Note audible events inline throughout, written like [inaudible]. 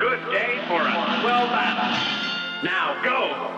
Good day for a swell battle. Now go!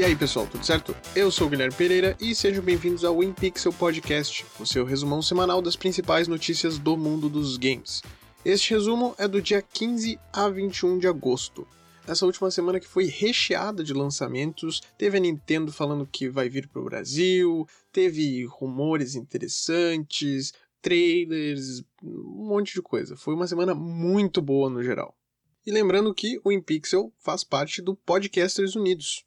E aí pessoal, tudo certo? Eu sou o Guilherme Pereira e sejam bem-vindos ao InPixel Podcast, o seu resumão semanal das principais notícias do mundo dos games. Este resumo é do dia 15 a 21 de agosto. Essa última semana que foi recheada de lançamentos, teve a Nintendo falando que vai vir para o Brasil, teve rumores interessantes, trailers, um monte de coisa. Foi uma semana muito boa no geral. E lembrando que o InPixel faz parte do Podcasters Unidos,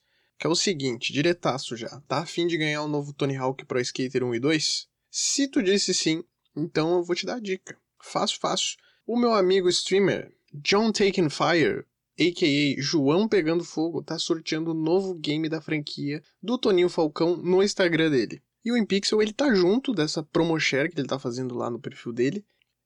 que é o seguinte, diretaço já. Tá afim de ganhar o um novo Tony Hawk Pro Skater 1 e 2? Se tu disse sim, então eu vou te dar a dica. Fácil, fácil. O meu amigo streamer, John Taken Fire, a.k.a. João Pegando Fogo, tá sorteando o novo game da franquia do Toninho Falcão no Instagram dele. E o InPixel, ele tá junto dessa promo share que ele tá fazendo lá no perfil dele.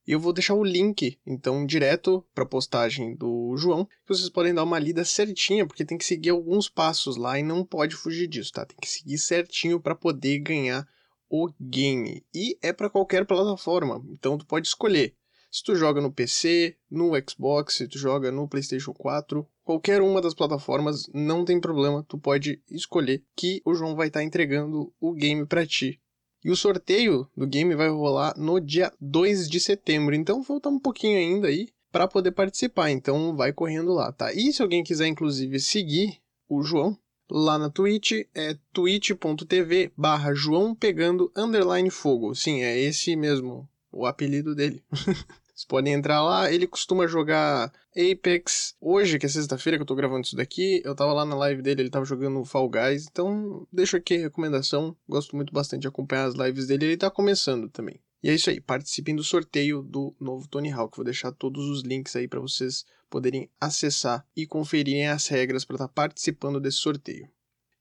E eu vou deixar o link, então, direto para a postagem do João, que vocês podem dar uma lida certinha, porque tem que seguir alguns passos lá e não pode fugir disso, tá? Tem que seguir certinho para poder ganhar o game. E é para qualquer plataforma, então tu pode escolher. Se tu joga no PC, no Xbox, se tu joga no PlayStation 4, qualquer uma das plataformas, não tem problema, tu pode escolher que o João vai estar tá entregando o game para ti e o sorteio do game vai rolar no dia 2 de setembro. Então falta um pouquinho ainda aí para poder participar. Então vai correndo lá, tá? E se alguém quiser inclusive seguir o João lá na Twitch é twitch.tv barra João pegando underline fogo. Sim, é esse mesmo o apelido dele. [laughs] Vocês podem entrar lá, ele costuma jogar Apex. Hoje, que é sexta-feira que eu tô gravando isso daqui, eu tava lá na live dele, ele tava jogando Fall Guys. Então, deixo aqui a recomendação. Gosto muito bastante de acompanhar as lives dele, ele tá começando também. E é isso aí, participem do sorteio do novo Tony Hawk. Vou deixar todos os links aí para vocês poderem acessar e conferirem as regras para estar tá participando desse sorteio.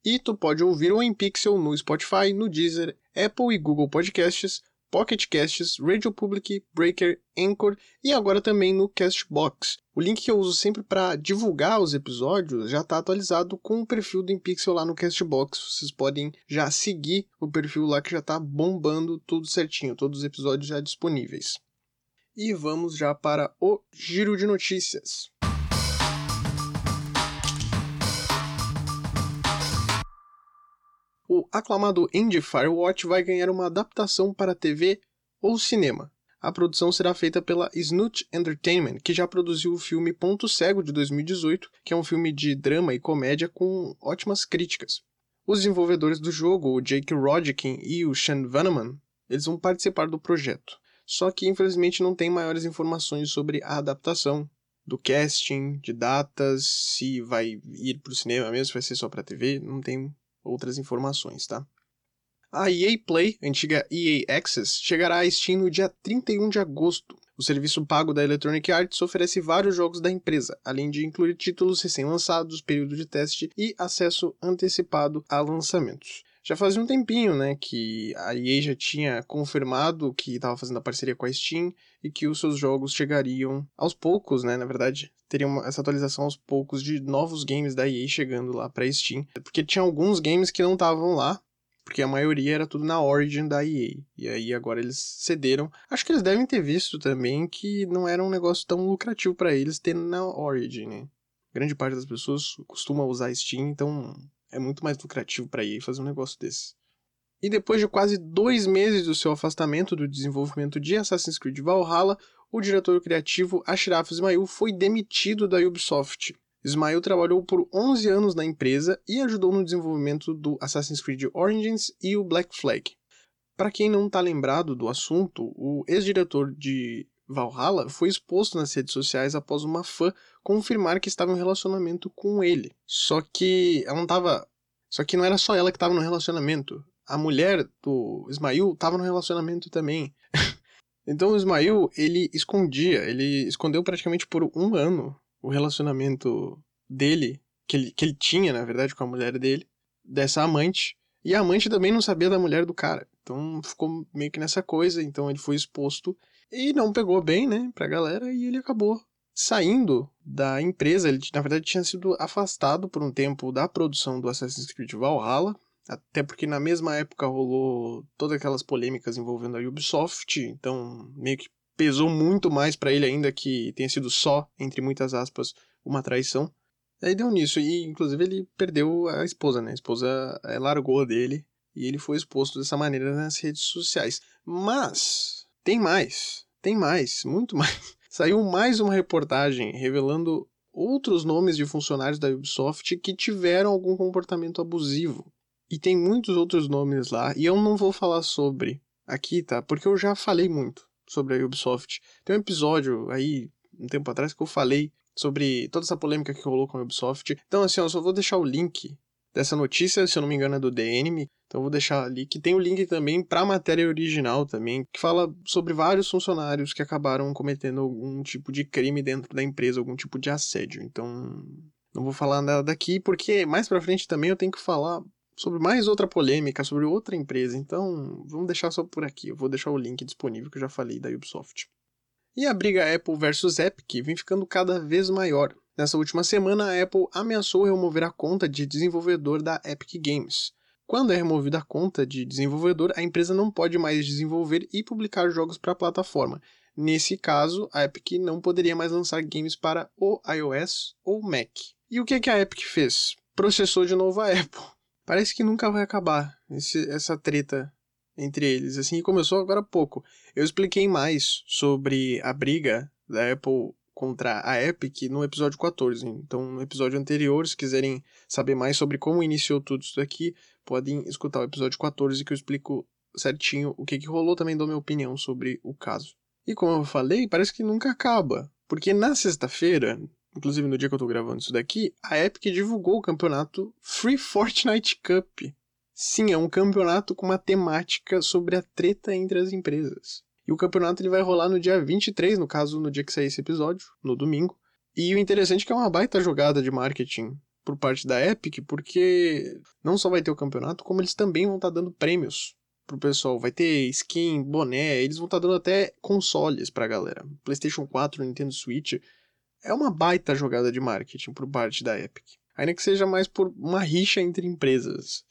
E tu pode ouvir o InPixel no Spotify, no Deezer, Apple e Google Podcasts Pocket Casts, Radio Public, Breaker, Anchor e agora também no Castbox. O link que eu uso sempre para divulgar os episódios já está atualizado com o perfil do InPixel lá no Castbox. Vocês podem já seguir o perfil lá que já está bombando tudo certinho, todos os episódios já disponíveis. E vamos já para o giro de notícias. O aclamado Indie Firewatch vai ganhar uma adaptação para TV ou cinema. A produção será feita pela Snoot Entertainment, que já produziu o filme Ponto Cego de 2018, que é um filme de drama e comédia com ótimas críticas. Os desenvolvedores do jogo, o Jake Rodkin e o Sean Vanaman, eles vão participar do projeto. Só que infelizmente não tem maiores informações sobre a adaptação, do casting, de datas, se vai ir para o cinema mesmo, se vai ser só para TV, não tem outras informações, tá? A EA Play, antiga EA Access, chegará à Steam no dia 31 de agosto. O serviço pago da Electronic Arts oferece vários jogos da empresa, além de incluir títulos recém-lançados, período de teste e acesso antecipado a lançamentos. Já fazia um tempinho, né, que a EA já tinha confirmado que estava fazendo a parceria com a Steam e que os seus jogos chegariam aos poucos, né, na verdade, teria essa atualização aos poucos de novos games da EA chegando lá para Steam, porque tinha alguns games que não estavam lá, porque a maioria era tudo na Origin da EA. E aí agora eles cederam. Acho que eles devem ter visto também que não era um negócio tão lucrativo para eles ter na Origin, né? Grande parte das pessoas costuma usar Steam, então é muito mais lucrativo para EA fazer um negócio desse. E depois de quase dois meses do seu afastamento do desenvolvimento de Assassin's Creed Valhalla, o diretor criativo Ashraf Ismail foi demitido da Ubisoft. Ismail trabalhou por 11 anos na empresa e ajudou no desenvolvimento do Assassin's Creed Origins e o Black Flag. Para quem não tá lembrado do assunto, o ex-diretor de Valhalla foi exposto nas redes sociais após uma fã confirmar que estava em um relacionamento com ele. Só que ela não tava. Só que não era só ela que estava no relacionamento. A mulher do Ismail estava no relacionamento também. [laughs] então o Ismail, ele escondia, ele escondeu praticamente por um ano o relacionamento dele, que ele, que ele tinha, na verdade, com a mulher dele, dessa amante. E a amante também não sabia da mulher do cara. Então ficou meio que nessa coisa. Então ele foi exposto e não pegou bem, né, pra galera. E ele acabou saindo da empresa. Ele, na verdade, tinha sido afastado por um tempo da produção do Assassin's Creed Valhalla. Até porque na mesma época rolou todas aquelas polêmicas envolvendo a Ubisoft. Então meio que pesou muito mais para ele ainda que tenha sido só, entre muitas aspas, uma traição. Aí deu nisso, e inclusive ele perdeu a esposa, né? A esposa é, largou dele e ele foi exposto dessa maneira nas redes sociais. Mas tem mais, tem mais, muito mais. [laughs] Saiu mais uma reportagem revelando outros nomes de funcionários da Ubisoft que tiveram algum comportamento abusivo. E tem muitos outros nomes lá, e eu não vou falar sobre aqui, tá? Porque eu já falei muito sobre a Ubisoft. Tem um episódio aí, um tempo atrás, que eu falei sobre toda essa polêmica que rolou com a Ubisoft. Então, assim, eu só vou deixar o link dessa notícia, se eu não me engano é do DNM, então vou deixar ali, que tem o link também para a matéria original também, que fala sobre vários funcionários que acabaram cometendo algum tipo de crime dentro da empresa, algum tipo de assédio. Então, não vou falar nada daqui, porque mais para frente também eu tenho que falar sobre mais outra polêmica, sobre outra empresa. Então, vamos deixar só por aqui. Eu vou deixar o link disponível que eu já falei da Ubisoft. E a briga Apple versus Epic vem ficando cada vez maior. Nessa última semana, a Apple ameaçou remover a conta de desenvolvedor da Epic Games. Quando é removida a conta de desenvolvedor, a empresa não pode mais desenvolver e publicar jogos para a plataforma. Nesse caso, a Epic não poderia mais lançar games para o iOS ou Mac. E o que, que a Epic fez? Processou de novo a Apple. [laughs] Parece que nunca vai acabar esse, essa treta entre eles, assim, começou agora há pouco. Eu expliquei mais sobre a briga da Apple contra a Epic no episódio 14. Então, no episódio anterior, se quiserem saber mais sobre como iniciou tudo isso daqui, podem escutar o episódio 14 que eu explico certinho o que, que rolou, também dou minha opinião sobre o caso. E como eu falei, parece que nunca acaba, porque na sexta-feira, inclusive no dia que eu tô gravando isso daqui, a Epic divulgou o campeonato Free Fortnite Cup, Sim, é um campeonato com uma temática sobre a treta entre as empresas. E o campeonato ele vai rolar no dia 23, no caso, no dia que sair esse episódio, no domingo. E o interessante é que é uma baita jogada de marketing por parte da Epic, porque não só vai ter o campeonato, como eles também vão estar tá dando prêmios pro pessoal. Vai ter skin, boné, eles vão estar tá dando até consoles pra galera. PlayStation 4, Nintendo Switch. É uma baita jogada de marketing por parte da Epic. Ainda que seja mais por uma rixa entre empresas.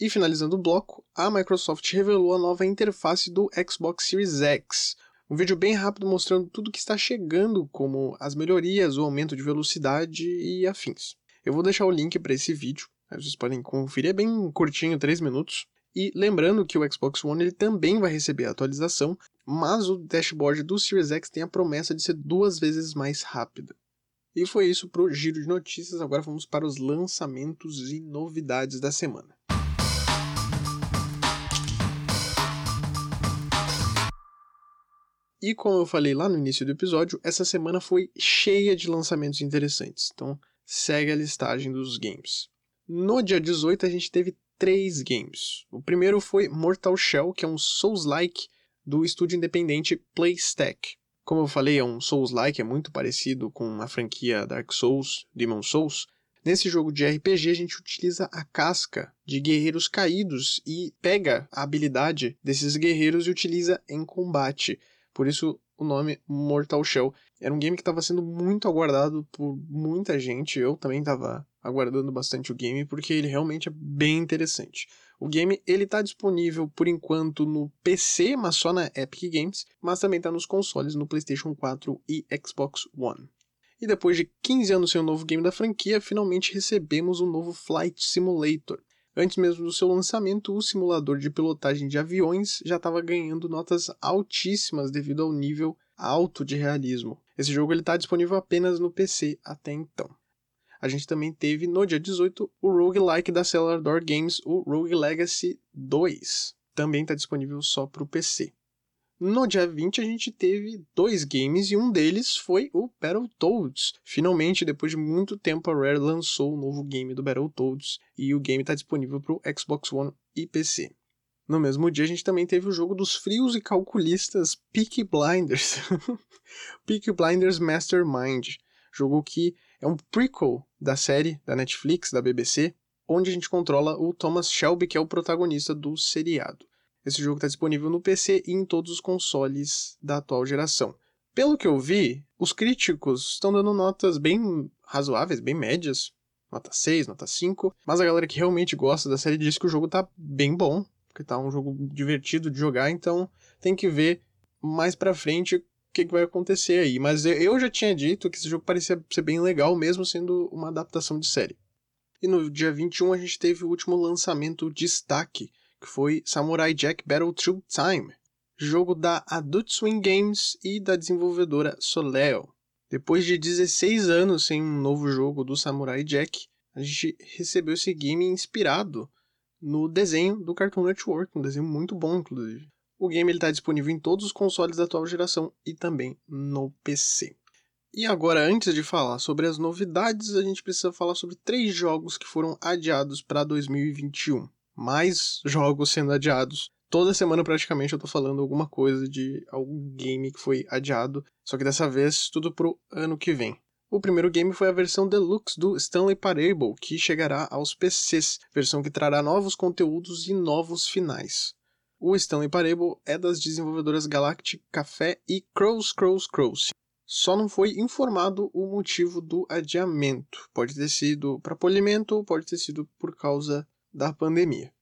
E finalizando o bloco, a Microsoft revelou a nova interface do Xbox Series X. Um vídeo bem rápido mostrando tudo que está chegando, como as melhorias, o aumento de velocidade e afins. Eu vou deixar o link para esse vídeo, vocês podem conferir, é bem curtinho, 3 minutos. E lembrando que o Xbox One ele também vai receber atualização, mas o dashboard do Series X tem a promessa de ser duas vezes mais rápida. E foi isso para o giro de notícias. Agora vamos para os lançamentos e novidades da semana. E como eu falei lá no início do episódio, essa semana foi cheia de lançamentos interessantes. Então, segue a listagem dos games. No dia 18, a gente teve três games. O primeiro foi Mortal Shell, que é um Souls-like do estúdio independente Playstack. Como eu falei, é um Souls-like, é muito parecido com a franquia Dark Souls, Demon Souls. Nesse jogo de RPG, a gente utiliza a casca de guerreiros caídos e pega a habilidade desses guerreiros e utiliza em combate. Por isso o nome Mortal Shell. Era um game que estava sendo muito aguardado por muita gente. Eu também estava aguardando bastante o game porque ele realmente é bem interessante. O game ele está disponível por enquanto no PC, mas só na Epic Games, mas também está nos consoles no PlayStation 4 e Xbox One. E depois de 15 anos sem um novo game da franquia, finalmente recebemos um novo Flight Simulator. Antes mesmo do seu lançamento, o simulador de pilotagem de aviões já estava ganhando notas altíssimas devido ao nível alto de realismo. Esse jogo está disponível apenas no PC até então. A gente também teve no dia 18 o roguelike da Cellar Door Games, o Rogue Legacy 2. também está disponível só para o PC. No dia 20 a gente teve dois games e um deles foi o Battletoads. Finalmente, depois de muito tempo, a Rare lançou o novo game do Battletoads e o game está disponível para o Xbox One e PC. No mesmo dia a gente também teve o jogo dos frios e calculistas Peaky Blinders. [laughs] Peaky Blinders Mastermind, jogo que é um prequel da série da Netflix, da BBC, onde a gente controla o Thomas Shelby, que é o protagonista do seriado. Esse jogo está disponível no PC e em todos os consoles da atual geração. Pelo que eu vi, os críticos estão dando notas bem razoáveis, bem médias, nota 6, nota 5, mas a galera que realmente gosta da série diz que o jogo tá bem bom, porque tá um jogo divertido de jogar, então tem que ver mais pra frente o que, que vai acontecer aí. Mas eu já tinha dito que esse jogo parecia ser bem legal, mesmo sendo uma adaptação de série. E no dia 21 a gente teve o último lançamento destaque, que foi Samurai Jack Battle Through Time, jogo da Adult Swing Games e da desenvolvedora Soleil. Depois de 16 anos sem um novo jogo do Samurai Jack, a gente recebeu esse game inspirado no desenho do Cartoon Network, um desenho muito bom, inclusive. O game está disponível em todos os consoles da atual geração e também no PC. E agora, antes de falar sobre as novidades, a gente precisa falar sobre três jogos que foram adiados para 2021 mais jogos sendo adiados. Toda semana praticamente eu tô falando alguma coisa de algum game que foi adiado, só que dessa vez tudo pro ano que vem. O primeiro game foi a versão deluxe do Stanley Parable, que chegará aos PCs, versão que trará novos conteúdos e novos finais. O Stanley Parable é das desenvolvedoras Galactic Café e Crows Crows Crows. Só não foi informado o motivo do adiamento. Pode ter sido para polimento, pode ter sido por causa da pandemia.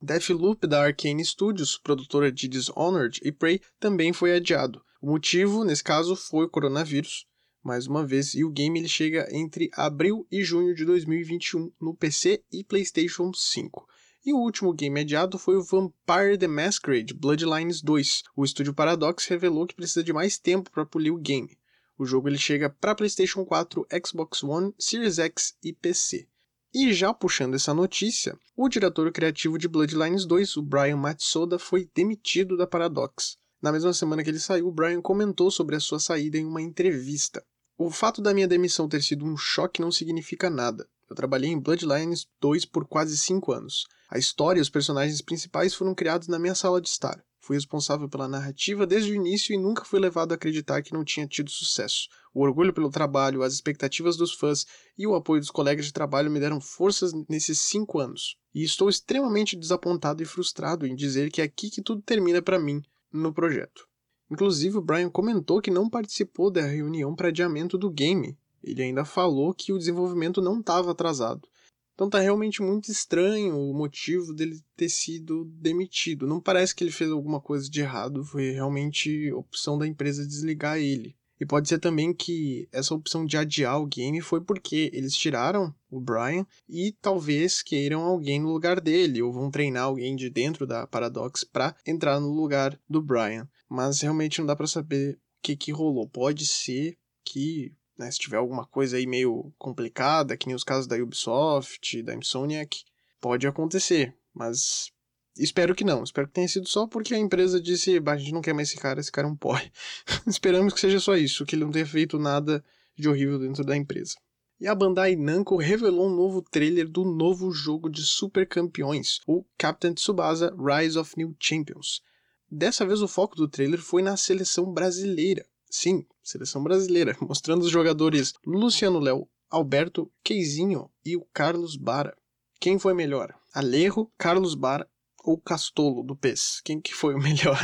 Deathloop da Arkane Studios, produtora de Dishonored e Prey, também foi adiado. O motivo, nesse caso, foi o coronavírus, mais uma vez, e o game ele chega entre abril e junho de 2021 no PC e PlayStation 5. E o último game adiado foi o Vampire the Masquerade Bloodlines 2. O estúdio Paradox revelou que precisa de mais tempo para polir o game. O jogo ele chega para PlayStation 4, Xbox One, Series X e PC. E já puxando essa notícia, o diretor criativo de Bloodlines 2, o Brian Matsoda, foi demitido da Paradox. Na mesma semana que ele saiu, o Brian comentou sobre a sua saída em uma entrevista. O fato da minha demissão ter sido um choque não significa nada. Eu trabalhei em Bloodlines 2 por quase 5 anos. A história e os personagens principais foram criados na minha sala de estar. Fui responsável pela narrativa desde o início e nunca fui levado a acreditar que não tinha tido sucesso. O orgulho pelo trabalho, as expectativas dos fãs e o apoio dos colegas de trabalho me deram forças nesses cinco anos. E estou extremamente desapontado e frustrado em dizer que é aqui que tudo termina para mim no projeto. Inclusive, o Brian comentou que não participou da reunião para adiamento do game. Ele ainda falou que o desenvolvimento não estava atrasado. Então tá realmente muito estranho o motivo dele ter sido demitido. Não parece que ele fez alguma coisa de errado, foi realmente opção da empresa desligar ele. E pode ser também que essa opção de adiar o game foi porque eles tiraram o Brian e talvez queiram alguém no lugar dele, ou vão treinar alguém de dentro da Paradox para entrar no lugar do Brian. Mas realmente não dá para saber o que, que rolou. Pode ser que né, se tiver alguma coisa aí meio complicada, que nem os casos da Ubisoft, da Insomniac, pode acontecer, mas espero que não. Espero que tenha sido só porque a empresa disse, a gente não quer mais esse cara, esse cara é um porre. [laughs] Esperamos que seja só isso, que ele não tenha feito nada de horrível dentro da empresa. E a Bandai Namco revelou um novo trailer do novo jogo de super campeões, o Captain Tsubasa Rise of New Champions. Dessa vez o foco do trailer foi na seleção brasileira, Sim, seleção brasileira, [laughs] mostrando os jogadores Luciano Léo, Alberto Queizinho e o Carlos Bara. Quem foi melhor? Alejo, Carlos Bara ou Castolo do PES? Quem que foi o [laughs] melhor?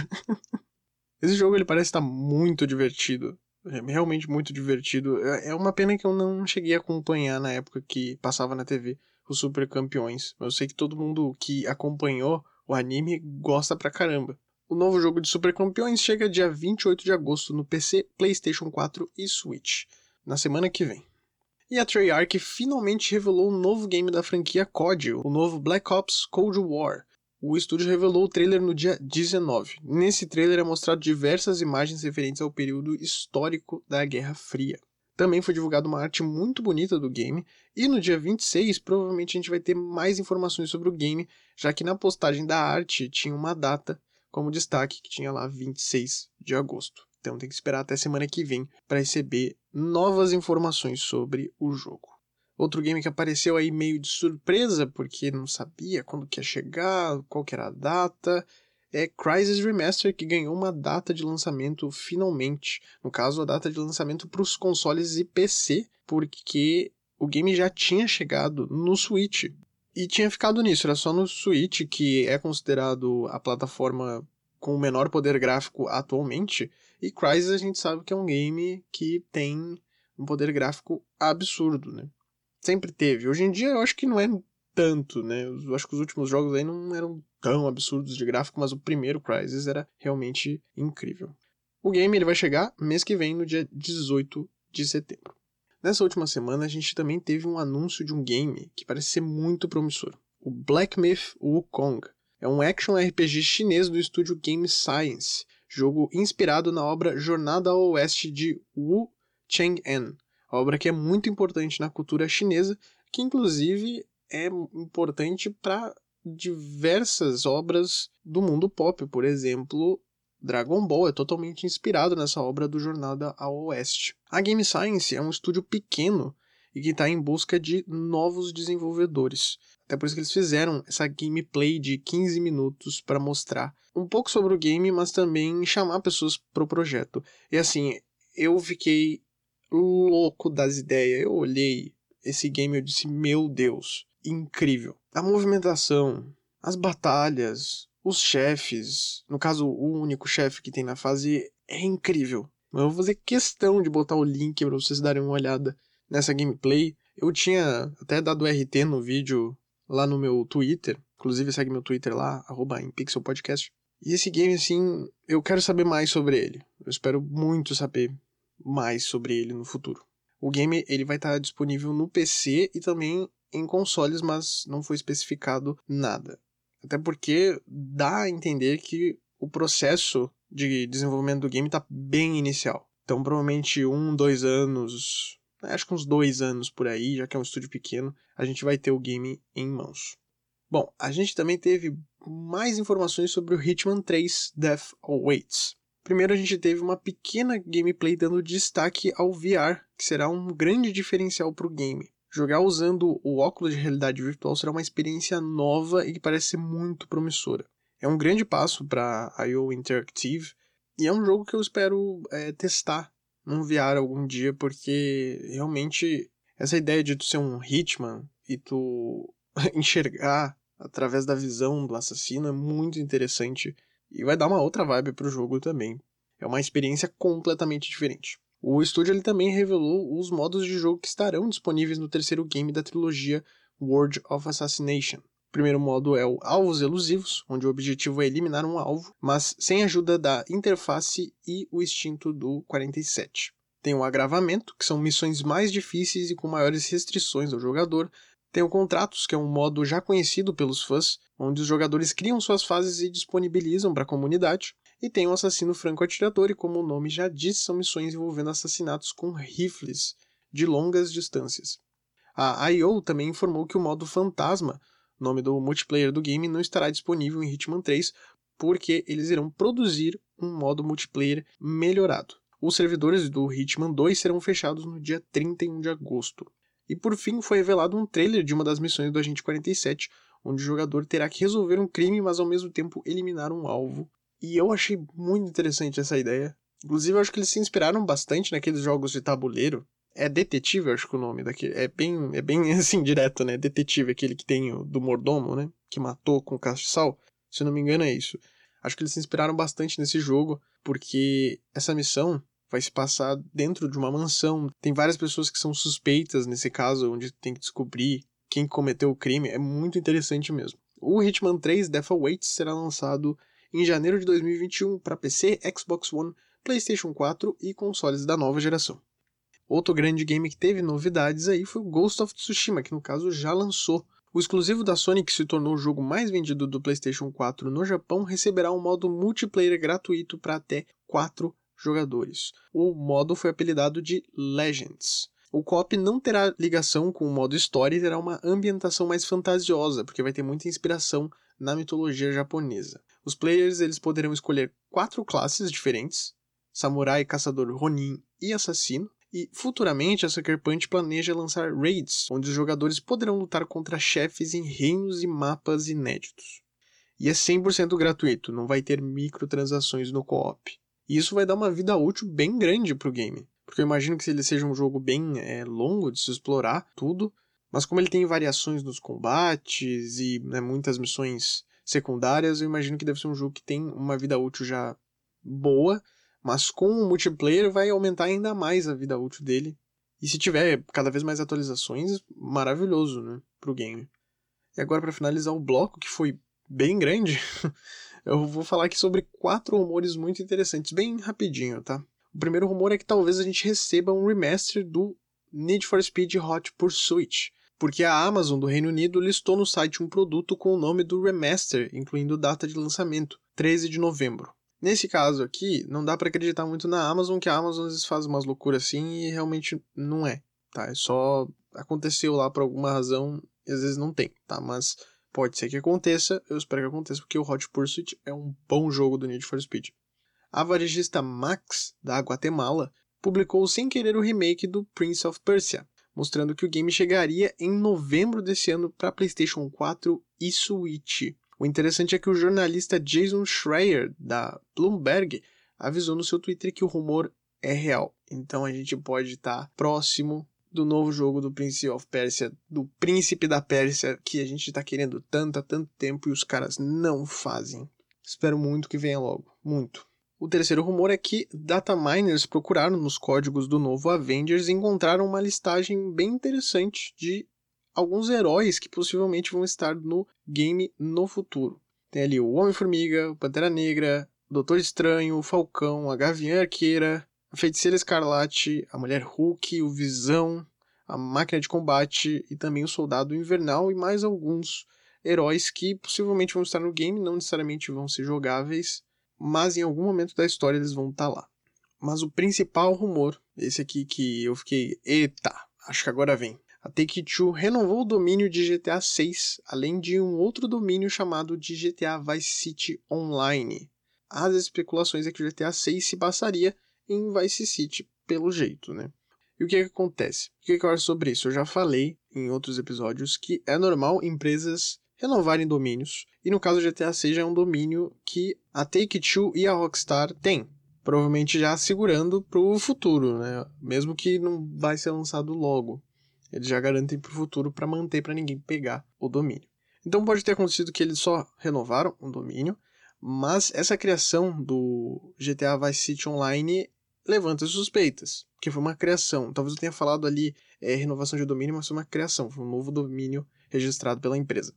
Esse jogo ele parece estar muito divertido. É realmente muito divertido. É, é uma pena que eu não cheguei a acompanhar na época que passava na TV os Super Campeões. Eu sei que todo mundo que acompanhou o anime gosta pra caramba. O novo jogo de Super Campeões chega dia 28 de agosto no PC, PlayStation 4 e Switch, na semana que vem. E a Treyarch finalmente revelou um novo game da franquia COD, o novo Black Ops Cold War. O estúdio revelou o trailer no dia 19. Nesse trailer é mostrado diversas imagens referentes ao período histórico da Guerra Fria. também foi divulgada uma arte muito bonita do game, e no dia 26 provavelmente a gente vai ter mais informações sobre o game, já que na postagem da arte tinha uma data como destaque que tinha lá 26 de agosto. Então tem que esperar até semana que vem para receber novas informações sobre o jogo. Outro game que apareceu aí meio de surpresa, porque não sabia quando que ia chegar, qual que era a data, é Crysis Remaster, que ganhou uma data de lançamento finalmente. No caso, a data de lançamento para os consoles e PC, porque o game já tinha chegado no Switch. E tinha ficado nisso, era só no Switch, que é considerado a plataforma com o menor poder gráfico atualmente. E Crysis a gente sabe que é um game que tem um poder gráfico absurdo, né? Sempre teve. Hoje em dia eu acho que não é tanto, né? Eu acho que os últimos jogos aí não eram tão absurdos de gráfico, mas o primeiro Crysis era realmente incrível. O game ele vai chegar mês que vem, no dia 18 de setembro. Nessa última semana, a gente também teve um anúncio de um game que parece ser muito promissor. O Black Myth Wukong. É um action RPG chinês do estúdio Game Science, jogo inspirado na obra Jornada ao Oeste de Wu Cheng-en, obra que é muito importante na cultura chinesa, que inclusive é importante para diversas obras do mundo pop, por exemplo, Dragon Ball é totalmente inspirado nessa obra do Jornada ao Oeste. A Game Science é um estúdio pequeno e que está em busca de novos desenvolvedores. Até por isso que eles fizeram essa gameplay de 15 minutos para mostrar um pouco sobre o game, mas também chamar pessoas para o projeto. E assim, eu fiquei louco das ideias. Eu olhei esse game e disse: Meu Deus, incrível. A movimentação, as batalhas, os chefes, no caso, o único chefe que tem na fase é incrível. Eu vou fazer questão de botar o link para vocês darem uma olhada nessa gameplay. Eu tinha até dado RT no vídeo lá no meu Twitter. Inclusive, segue meu Twitter lá, arroba Podcast. E esse game, assim, eu quero saber mais sobre ele. Eu espero muito saber mais sobre ele no futuro. O game ele vai estar disponível no PC e também em consoles, mas não foi especificado nada. Até porque dá a entender que o processo de desenvolvimento do game está bem inicial. Então, provavelmente um, dois anos, acho que uns dois anos por aí, já que é um estúdio pequeno, a gente vai ter o game em mãos. Bom, a gente também teve mais informações sobre o Hitman 3 Death Awaits. Primeiro a gente teve uma pequena gameplay dando destaque ao VR, que será um grande diferencial para o game. Jogar usando o óculos de realidade virtual será uma experiência nova e que parece ser muito promissora. É um grande passo para a IO Interactive e é um jogo que eu espero é, testar num VR algum dia, porque realmente essa ideia de tu ser um Hitman e tu [laughs] enxergar através da visão do assassino é muito interessante e vai dar uma outra vibe pro jogo também. É uma experiência completamente diferente. O estúdio ele também revelou os modos de jogo que estarão disponíveis no terceiro game da trilogia World of Assassination. O primeiro modo é o Alvos Elusivos, onde o objetivo é eliminar um alvo, mas sem a ajuda da interface e o instinto do 47. Tem o Agravamento, que são missões mais difíceis e com maiores restrições ao jogador, tem o Contratos, que é um modo já conhecido pelos fãs, onde os jogadores criam suas fases e disponibilizam para a comunidade. E tem o Assassino Franco-Atirador, e como o nome já diz, são missões envolvendo assassinatos com rifles de longas distâncias. A IO também informou que o modo Fantasma, nome do multiplayer do game, não estará disponível em Hitman 3, porque eles irão produzir um modo multiplayer melhorado. Os servidores do Hitman 2 serão fechados no dia 31 de agosto. E por fim foi revelado um trailer de uma das missões do Agente 47, onde o jogador terá que resolver um crime, mas ao mesmo tempo eliminar um alvo. E eu achei muito interessante essa ideia. Inclusive, eu acho que eles se inspiraram bastante naqueles jogos de tabuleiro. É detetive, acho que o nome daquele. É bem, é bem [laughs] assim, direto, né? Detetive, aquele que tem o do mordomo, né? Que matou com castiçal. Se não me engano, é isso. Acho que eles se inspiraram bastante nesse jogo, porque essa missão vai se passar dentro de uma mansão. Tem várias pessoas que são suspeitas nesse caso, onde tem que descobrir quem cometeu o crime. É muito interessante mesmo. O Hitman 3 Death Awaits será lançado em janeiro de 2021 para PC, Xbox One, PlayStation 4 e consoles da nova geração. Outro grande game que teve novidades aí foi o Ghost of Tsushima, que no caso já lançou. O exclusivo da Sony, que se tornou o jogo mais vendido do PlayStation 4 no Japão, receberá um modo multiplayer gratuito para até 4 jogadores. O modo foi apelidado de Legends. O co-op não terá ligação com o modo história e terá uma ambientação mais fantasiosa, porque vai ter muita inspiração na mitologia japonesa. Os players eles poderão escolher quatro classes diferentes: samurai, caçador, ronin e assassino. E futuramente a Sucker Punch planeja lançar raids, onde os jogadores poderão lutar contra chefes em reinos e mapas inéditos. E é 100% gratuito, não vai ter microtransações no co-op. E isso vai dar uma vida útil bem grande para o game. Porque eu imagino que ele seja um jogo bem é, longo de se explorar tudo, mas como ele tem variações nos combates e né, muitas missões secundárias, eu imagino que deve ser um jogo que tem uma vida útil já boa, mas com o multiplayer vai aumentar ainda mais a vida útil dele. E se tiver cada vez mais atualizações, maravilhoso, né, pro game. E agora para finalizar o bloco, que foi bem grande, [laughs] eu vou falar aqui sobre quatro rumores muito interessantes, bem rapidinho, tá? O primeiro rumor é que talvez a gente receba um remaster do Need for Speed Hot Pursuit, porque a Amazon do Reino Unido listou no site um produto com o nome do remaster, incluindo data de lançamento, 13 de novembro. Nesse caso aqui, não dá para acreditar muito na Amazon, que a Amazon às vezes faz umas loucuras assim e realmente não é, tá? É só aconteceu lá por alguma razão e às vezes não tem, tá? Mas pode ser que aconteça, eu espero que aconteça porque o Hot Pursuit é um bom jogo do Need for Speed a varejista Max, da Guatemala, publicou sem querer o remake do Prince of Persia, mostrando que o game chegaria em novembro desse ano para PlayStation 4 e Switch. O interessante é que o jornalista Jason Schreier, da Bloomberg, avisou no seu Twitter que o rumor é real. Então a gente pode estar tá próximo do novo jogo do Prince of Persia, do Príncipe da Pérsia, que a gente está querendo tanto há tanto tempo e os caras não fazem. Espero muito que venha logo. Muito. O terceiro rumor é que data miners procuraram nos códigos do novo Avengers e encontraram uma listagem bem interessante de alguns heróis que possivelmente vão estar no game no futuro. Tem ali o Homem-Formiga, o Pantera Negra, Doutor Estranho, o Falcão, a Gavião Arqueira, a Feiticeira Escarlate, a Mulher Hulk, o Visão, a Máquina de Combate e também o Soldado Invernal e mais alguns heróis que possivelmente vão estar no game, não necessariamente vão ser jogáveis, mas em algum momento da história eles vão estar tá lá. Mas o principal rumor, esse aqui que eu fiquei, eita, acho que agora vem. A Take-Two renovou o domínio de GTA 6, além de um outro domínio chamado de GTA Vice City Online. As especulações é que o GTA 6 se passaria em Vice City, pelo jeito, né? E o que, é que acontece? O que, é que eu acho sobre isso? Eu já falei em outros episódios que é normal empresas renovarem domínios, e no caso do GTA 6 já é um domínio que a Take-Two e a Rockstar têm, provavelmente já segurando para o futuro, né? mesmo que não vai ser lançado logo. Eles já garantem para o futuro para manter para ninguém pegar o domínio. Então pode ter acontecido que eles só renovaram o domínio, mas essa criação do GTA Vice City Online levanta suspeitas, que foi uma criação. Talvez eu tenha falado ali é, renovação de domínio, mas foi uma criação, foi um novo domínio registrado pela empresa.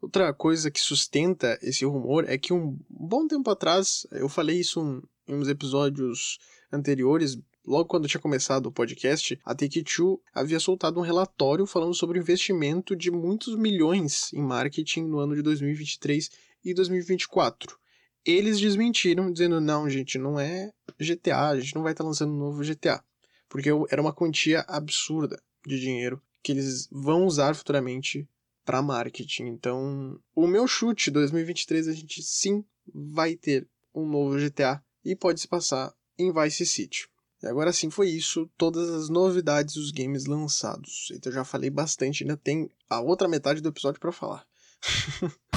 Outra coisa que sustenta esse rumor é que um bom tempo atrás, eu falei isso em uns episódios anteriores, logo quando tinha começado o podcast, a Take-Two havia soltado um relatório falando sobre o investimento de muitos milhões em marketing no ano de 2023 e 2024. Eles desmentiram, dizendo: não, gente, não é GTA, a gente não vai estar lançando um novo GTA. Porque era uma quantia absurda de dinheiro que eles vão usar futuramente para marketing. Então, o meu chute 2023 a gente sim vai ter um novo GTA e pode se passar em Vice City. E agora sim foi isso, todas as novidades dos games lançados. Então eu já falei bastante, ainda tem a outra metade do episódio para falar. [laughs]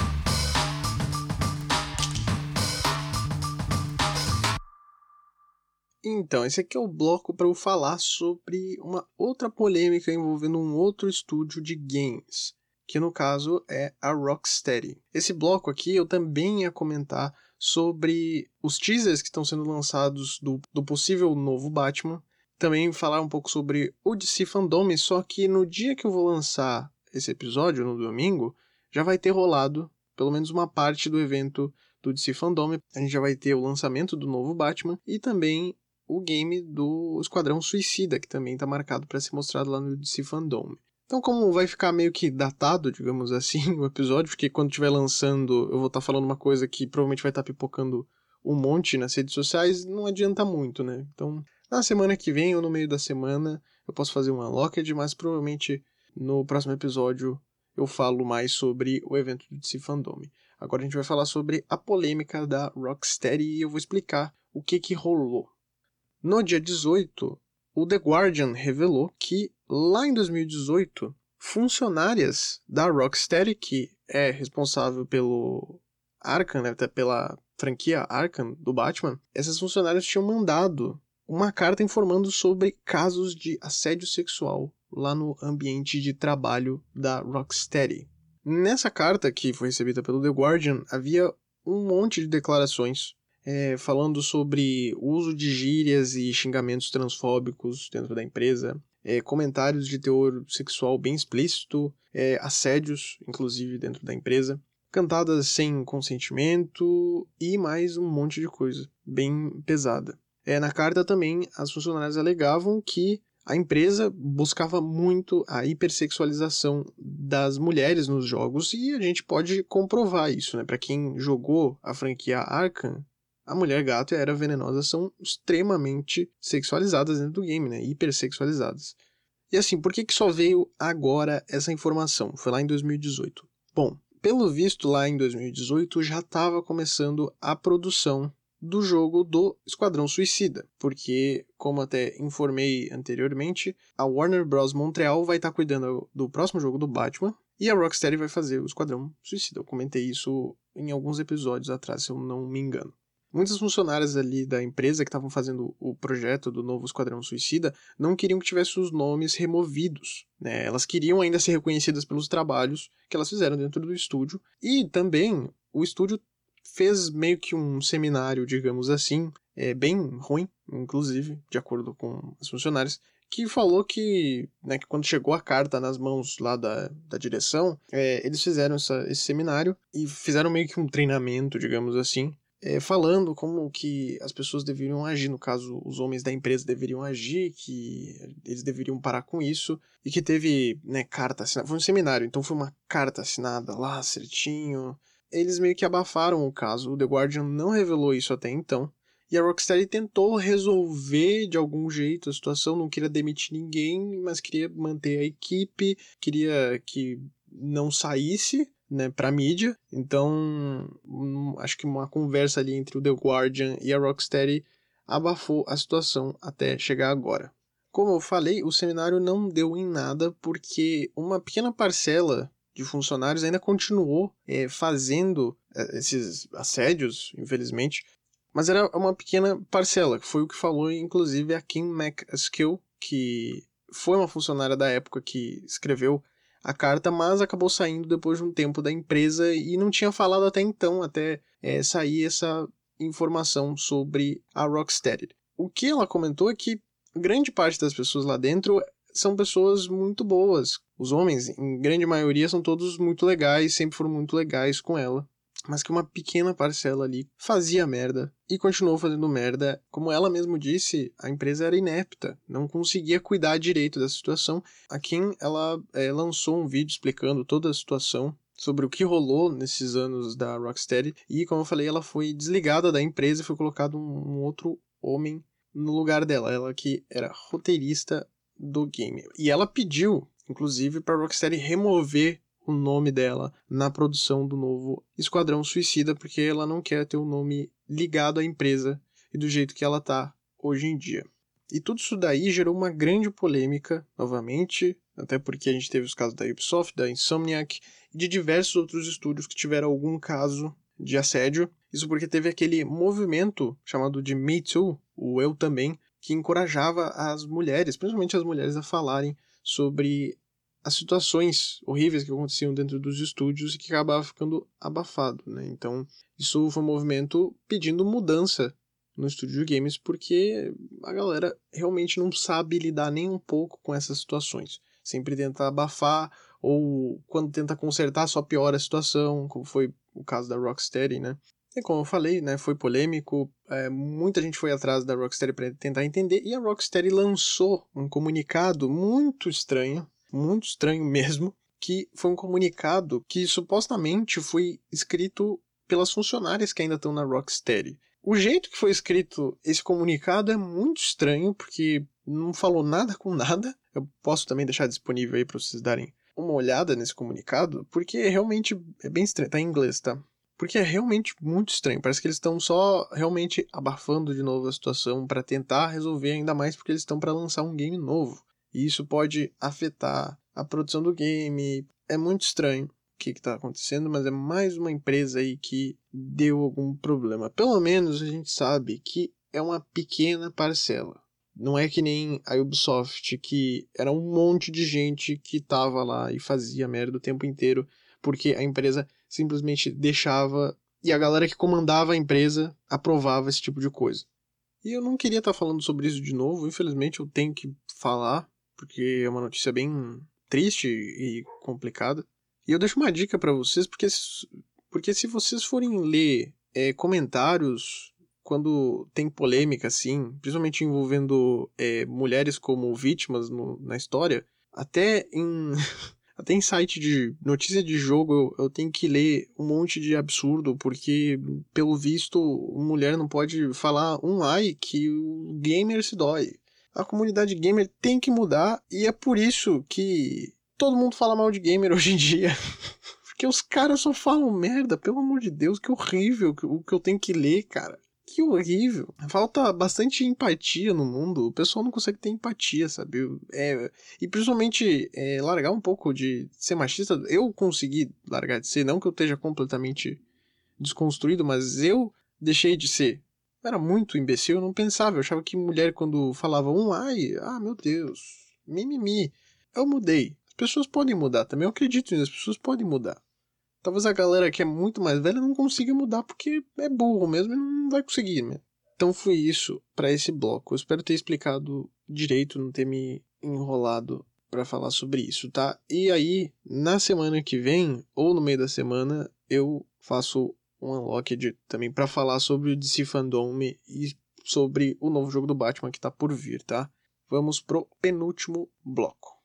Então, esse aqui é o bloco para eu falar sobre uma outra polêmica envolvendo um outro estúdio de games que no caso é a Rocksteady. Esse bloco aqui eu também ia comentar sobre os teasers que estão sendo lançados do, do possível novo Batman. Também falar um pouco sobre o DC só que no dia que eu vou lançar esse episódio, no domingo, já vai ter rolado pelo menos uma parte do evento do DC. A gente já vai ter o lançamento do novo Batman e também o game do Esquadrão Suicida, que também está marcado para ser mostrado lá no DC. Então, como vai ficar meio que datado, digamos assim, [laughs] o episódio, porque quando estiver lançando eu vou estar tá falando uma coisa que provavelmente vai estar tá pipocando um monte nas redes sociais, não adianta muito, né? Então, na semana que vem ou no meio da semana, eu posso fazer um unlocked, mas provavelmente no próximo episódio eu falo mais sobre o evento do DC Fandom. Agora a gente vai falar sobre a polêmica da Rocksteady e eu vou explicar o que que rolou. No dia 18, o The Guardian revelou que lá em 2018, funcionárias da Rocksteady, que é responsável pelo Arkham, né, pela franquia Arkham do Batman, essas funcionárias tinham mandado uma carta informando sobre casos de assédio sexual lá no ambiente de trabalho da Rocksteady. Nessa carta, que foi recebida pelo The Guardian, havia um monte de declarações é, falando sobre uso de gírias e xingamentos transfóbicos dentro da empresa, é, comentários de teor sexual bem explícito, é, assédios, inclusive, dentro da empresa, cantadas sem consentimento e mais um monte de coisa bem pesada. É, na carta também, as funcionárias alegavam que a empresa buscava muito a hipersexualização das mulheres nos jogos e a gente pode comprovar isso, né? Para quem jogou a franquia Arkham, a mulher gato e a era venenosa são extremamente sexualizadas dentro do game, né? Hipersexualizadas. E assim, por que, que só veio agora essa informação? Foi lá em 2018. Bom, pelo visto, lá em 2018 já estava começando a produção do jogo do Esquadrão Suicida, porque, como até informei anteriormente, a Warner Bros. Montreal vai estar tá cuidando do próximo jogo do Batman e a Rocksteady vai fazer o Esquadrão Suicida. Eu comentei isso em alguns episódios atrás, se eu não me engano. Muitas funcionárias ali da empresa que estavam fazendo o projeto do novo Esquadrão Suicida não queriam que tivesse os nomes removidos. Né? Elas queriam ainda ser reconhecidas pelos trabalhos que elas fizeram dentro do estúdio. E também o estúdio fez meio que um seminário, digamos assim, é, bem ruim, inclusive, de acordo com as funcionárias, que falou que, né, que quando chegou a carta nas mãos lá da, da direção, é, eles fizeram essa, esse seminário e fizeram meio que um treinamento, digamos assim, é, falando como que as pessoas deveriam agir, no caso, os homens da empresa deveriam agir, que eles deveriam parar com isso, e que teve, né, carta assinada, foi um seminário, então foi uma carta assinada lá, certinho, eles meio que abafaram o caso. O The Guardian não revelou isso até então. E a Rocksteady tentou resolver de algum jeito a situação, não queria demitir ninguém, mas queria manter a equipe, queria que não saísse, né, pra mídia. Então, um, acho que uma conversa ali entre o The Guardian e a Rocksteady abafou a situação até chegar agora. Como eu falei, o seminário não deu em nada porque uma pequena parcela de funcionários ainda continuou é, fazendo é, esses assédios, infelizmente, mas era uma pequena parcela, que foi o que falou, inclusive, a Kim McAskill, que foi uma funcionária da época que escreveu a carta, mas acabou saindo depois de um tempo da empresa e não tinha falado até então, até é, sair essa informação sobre a Rocksteady. O que ela comentou é que grande parte das pessoas lá dentro são pessoas muito boas. Os homens, em grande maioria, são todos muito legais, sempre foram muito legais com ela. Mas que uma pequena parcela ali fazia merda e continuou fazendo merda. Como ela mesma disse, a empresa era inepta, não conseguia cuidar direito da situação. A Kim, ela é, lançou um vídeo explicando toda a situação sobre o que rolou nesses anos da Rocksteady e, como eu falei, ela foi desligada da empresa e foi colocado um, um outro homem no lugar dela. Ela que era roteirista do game. E ela pediu, inclusive, para Rocksteady remover o nome dela na produção do novo Esquadrão Suicida, porque ela não quer ter o nome ligado à empresa e do jeito que ela tá hoje em dia. E tudo isso daí gerou uma grande polêmica, novamente, até porque a gente teve os casos da Ubisoft, da Insomniac e de diversos outros estúdios que tiveram algum caso de assédio. Isso porque teve aquele movimento chamado de Me Too, o Eu Também, que encorajava as mulheres, principalmente as mulheres, a falarem sobre as situações horríveis que aconteciam dentro dos estúdios e que acabava ficando abafado, né? Então, isso foi um movimento pedindo mudança no estúdio de games porque a galera realmente não sabe lidar nem um pouco com essas situações. Sempre tenta abafar ou quando tenta consertar só piora a situação, como foi o caso da Rocksteady, né? E como eu falei, né, foi polêmico, é, muita gente foi atrás da Rocksteady para tentar entender, e a Rocksteady lançou um comunicado muito estranho, muito estranho [laughs] mesmo, que foi um comunicado que supostamente foi escrito pelas funcionárias que ainda estão na Rocksteady. O jeito que foi escrito esse comunicado é muito estranho, porque não falou nada com nada. Eu posso também deixar disponível aí para vocês darem uma olhada nesse comunicado, porque realmente é bem estranho. Tá em inglês, tá? Porque é realmente muito estranho. Parece que eles estão só realmente abafando de novo a situação para tentar resolver ainda mais porque eles estão para lançar um game novo. E isso pode afetar a produção do game. É muito estranho o que está acontecendo, mas é mais uma empresa aí que deu algum problema. Pelo menos a gente sabe que é uma pequena parcela. Não é que nem a Ubisoft, que era um monte de gente que tava lá e fazia merda o tempo inteiro, porque a empresa simplesmente deixava e a galera que comandava a empresa aprovava esse tipo de coisa. E eu não queria estar tá falando sobre isso de novo, infelizmente eu tenho que falar, porque é uma notícia bem triste e complicada. E eu deixo uma dica para vocês, porque, porque se vocês forem ler é, comentários quando tem polêmica assim, principalmente envolvendo é, mulheres como vítimas no, na história, até em [laughs] Até em site de notícia de jogo eu, eu tenho que ler um monte de absurdo, porque, pelo visto, mulher não pode falar um ai que o gamer se dói. A comunidade gamer tem que mudar e é por isso que todo mundo fala mal de gamer [laughs] hoje em dia. porque os caras só falam merda, pelo amor de Deus, que horrível o que eu tenho que ler, cara que horrível. Falta bastante empatia no mundo. O pessoal não consegue ter empatia, sabe? É, e principalmente é, largar um pouco de ser machista. Eu consegui largar de ser, não que eu esteja completamente desconstruído, mas eu deixei de ser. Era muito imbecil, eu não pensava. Eu achava que mulher, quando falava um ai, ah, meu Deus, mimimi. Eu mudei. As pessoas podem mudar também. Eu acredito nisso, as pessoas podem mudar. Talvez a galera que é muito mais velha não consiga mudar porque é burro mesmo e não vai conseguir, né? Então foi isso para esse bloco. Eu espero ter explicado direito, não ter me enrolado para falar sobre isso, tá? E aí, na semana que vem ou no meio da semana, eu faço um unlocked também para falar sobre o DC Fandom e sobre o novo jogo do Batman que tá por vir, tá? Vamos pro penúltimo bloco.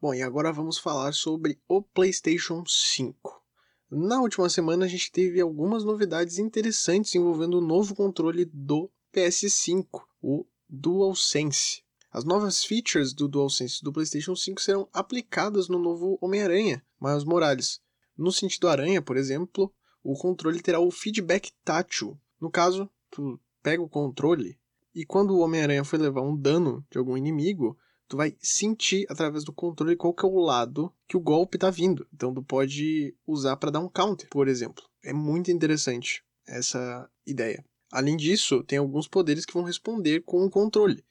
Bom, e agora vamos falar sobre o PlayStation 5. Na última semana a gente teve algumas novidades interessantes envolvendo o novo controle do PS5, o DualSense. As novas features do DualSense do PlayStation 5 serão aplicadas no novo Homem-Aranha, Miles Morales. No sentido aranha, por exemplo, o controle terá o feedback tátil. No caso, tu pega o controle e quando o Homem-Aranha for levar um dano de algum inimigo, tu vai sentir através do controle qual que é o lado que o golpe tá vindo. Então tu pode usar para dar um counter, por exemplo. É muito interessante essa ideia. Além disso, tem alguns poderes que vão responder com o controle.